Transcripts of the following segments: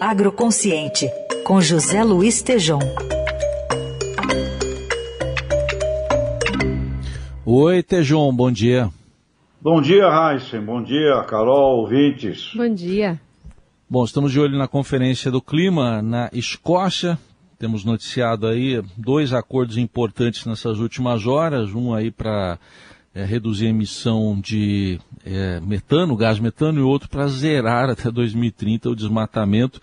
Agroconsciente, com José Luiz Tejom. Oi, Tejom, bom dia. Bom dia, Heisen. Bom dia, Carol, ouvintes. Bom dia. Bom, estamos de olho na Conferência do Clima na Escócia. Temos noticiado aí dois acordos importantes nessas últimas horas, um aí para é, reduzir a emissão de é, metano, gás metano, e outro para zerar até 2030 o desmatamento.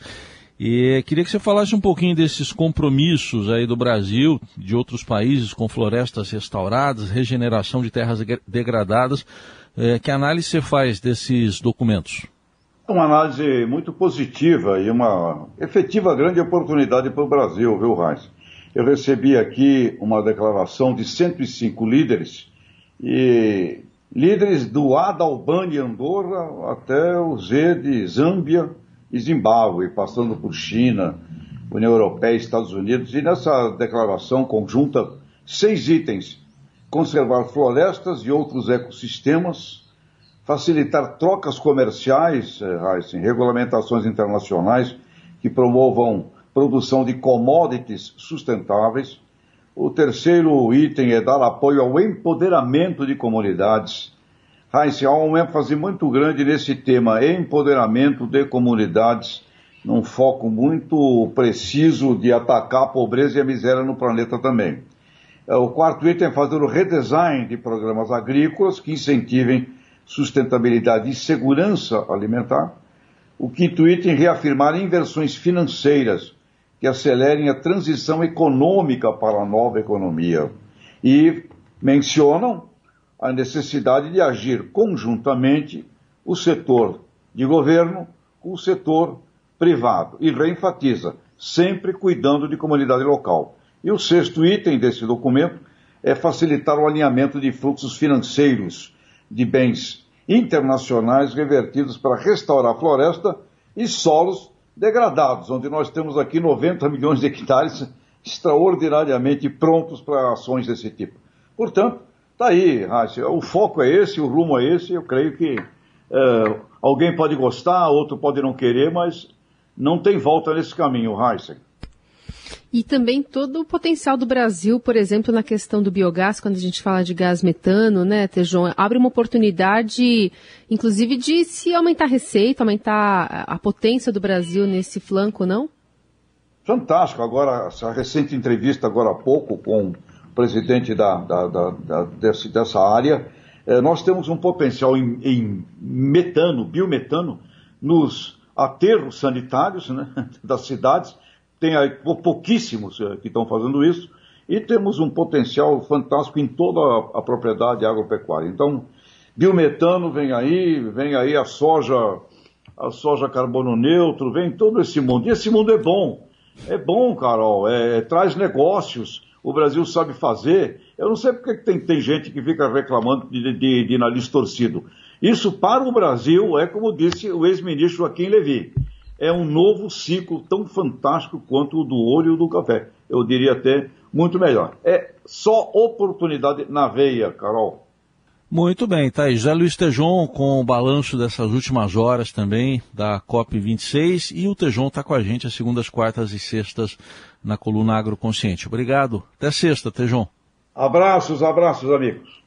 E queria que você falasse um pouquinho desses compromissos aí do Brasil, de outros países com florestas restauradas, regeneração de terras degradadas. É, que análise você faz desses documentos? Uma análise muito positiva e uma efetiva grande oportunidade para o Brasil, viu, Reis? Eu recebi aqui uma declaração de 105 líderes, e líderes do A da Albânia e Andorra até o Z de Zâmbia e Zimbábue, passando por China, União Europeia, Estados Unidos, e nessa declaração conjunta, seis itens. Conservar florestas e outros ecossistemas, facilitar trocas comerciais, eh, regulamentações internacionais que promovam produção de commodities sustentáveis. O terceiro item é dar apoio ao empoderamento de comunidades. Heisen, há uma ênfase muito grande nesse tema, empoderamento de comunidades, num foco muito preciso de atacar a pobreza e a miséria no planeta também. É, o quarto item é fazer o redesign de programas agrícolas que incentivem sustentabilidade e segurança alimentar. O quinto item, reafirmar inversões financeiras que acelerem a transição econômica para a nova economia. E mencionam a necessidade de agir conjuntamente o setor de governo com o setor privado. E reenfatiza, sempre cuidando de comunidade local. E o sexto item desse documento é facilitar o alinhamento de fluxos financeiros de bens internacionais revertidos para restaurar a floresta e solos degradados, onde nós temos aqui 90 milhões de hectares extraordinariamente prontos para ações desse tipo. Portanto, está aí, Raíssa, o foco é esse, o rumo é esse, eu creio que é, alguém pode gostar, outro pode não querer, mas não tem volta nesse caminho, Raíssa. E também todo o potencial do Brasil, por exemplo, na questão do biogás, quando a gente fala de gás metano, né, Tejon, abre uma oportunidade, inclusive, de se aumentar a receita, aumentar a potência do Brasil nesse flanco, não? Fantástico. Agora, essa recente entrevista agora há pouco com o presidente da, da, da, desse, dessa área, eh, nós temos um potencial em, em metano, biometano, nos aterros sanitários né, das cidades, tem pouquíssimos eh, que estão fazendo isso, e temos um potencial fantástico em toda a, propriedade agropecuária. Então, biometano vem aí, vem aí a soja, a soja carbono neutro, vem todo esse mundo. E esse mundo é bom. É bom, Carol, é, traz negócios, o Brasil sabe fazer. Eu não sei porque tem, tem gente que fica reclamando de, de, de nariz torcido. Isso para o Brasil é como disse o ex-ministro Joaquim Levy é um novo ciclo tão fantástico quanto o do ouro e o do café. Eu diria até muito melhor. É só oportunidade na veia, Carol. Muito bem, tá aí. José Luiz Tejon com o balanço dessas últimas horas também da COP26 e o Tejon está com a gente às segundas, quartas e sextas na coluna Agroconsciente. Obrigado. Até sexta, Tejon. Abraços, abraços, amigos.